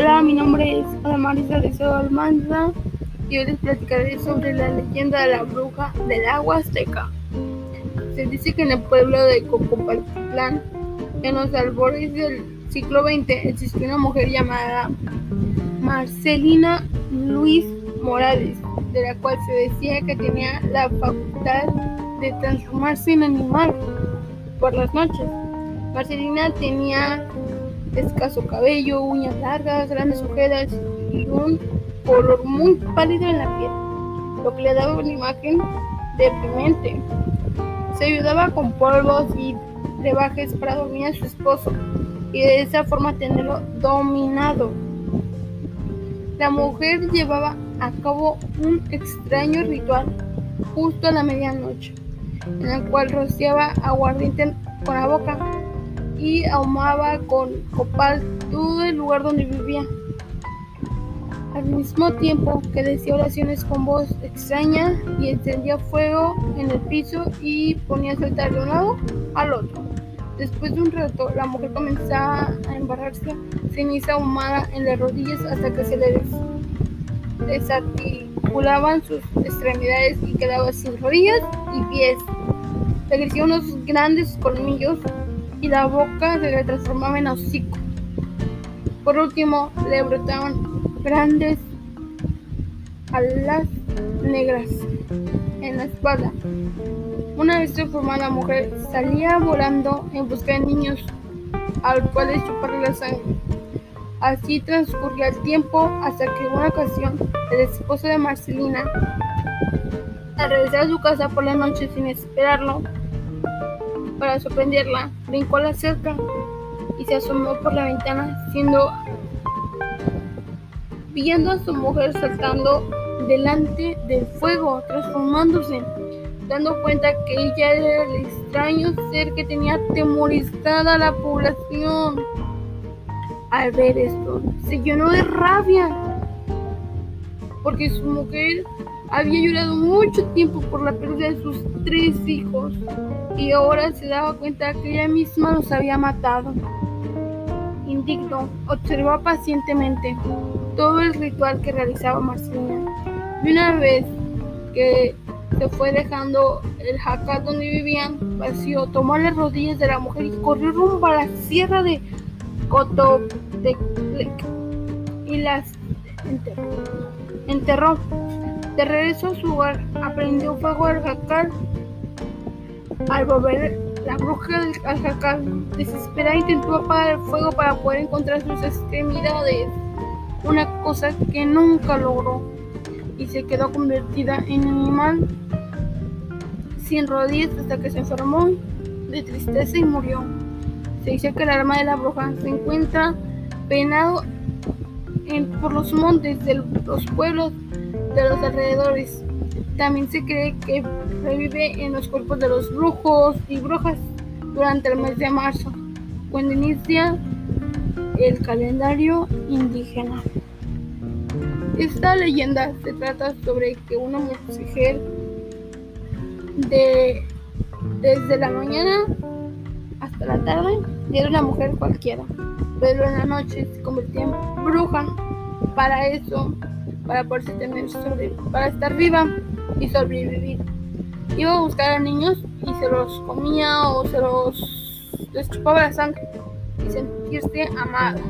mi nombre es Adamarisa de Almanza y hoy les platicaré sobre la leyenda de la bruja del agua azteca. Se dice que en el pueblo de Cocopaltlán, en los albores del siglo XX, existió una mujer llamada Marcelina Luis Morales, de la cual se decía que tenía la facultad de transformarse en animal por las noches. Marcelina tenía escaso cabello, uñas largas, grandes ojeras y un color muy pálido en la piel, lo que le daba una imagen deprimente. Se ayudaba con polvos y brebajes para dormir a su esposo y de esa forma tenerlo dominado. La mujer llevaba a cabo un extraño ritual justo a la medianoche, en el cual rociaba aguardiente con la boca y ahumaba con copal todo el lugar donde vivía. Al mismo tiempo que decía oraciones con voz extraña y encendía fuego en el piso y ponía a saltar de un lado al otro. Después de un rato, la mujer comenzaba a embarrarse ceniza ahumada en las rodillas hasta que se le desarticulaban sus extremidades y quedaba sin rodillas y pies. Le crecían unos grandes colmillos y la boca se le transformaba en hocico. Por último, le brotaban grandes alas negras en la espalda. Una vez transformada la mujer, salía volando en busca de niños al cual chuparle la sangre. Así transcurría el tiempo hasta que en una ocasión el esposo de Marcelina, al regresar a su casa por la noche sin esperarlo, para sorprenderla, brincó a la cerca y se asomó por la ventana, siendo viendo a su mujer saltando delante del fuego, transformándose, dando cuenta que ella era el extraño ser que tenía atemorizada a la población. Al ver esto, se llenó de rabia, porque su mujer había llorado mucho tiempo por la pérdida de sus tres hijos y ahora se daba cuenta que ella misma los había matado. Indigno, observó pacientemente todo el ritual que realizaba Marcelina. Y una vez que se fue dejando el jacal donde vivían vacío, tomó las rodillas de la mujer y corrió rumbo a la sierra de Cototeclec y las enterró. De regreso a su hogar, aprendió fuego al jacal al volver, la bruja del jacal desesperada intentó apagar el fuego para poder encontrar sus extremidades, una cosa que nunca logró, y se quedó convertida en animal sin rodillas hasta que se enfermó de tristeza y murió. Se dice que el alma de la bruja se encuentra penado por los montes de los pueblos de los alrededores también se cree que revive en los cuerpos de los brujos y brujas durante el mes de marzo, cuando inicia el calendario indígena. Esta leyenda se trata sobre que una mujer de desde la mañana hasta la tarde era una mujer cualquiera, pero en la noche se convertía en bruja. Para eso, para poderse tener para estar viva, y sobrevivir. Iba a buscar a niños y se los comía o se los chupaba la sangre y sentirse amada.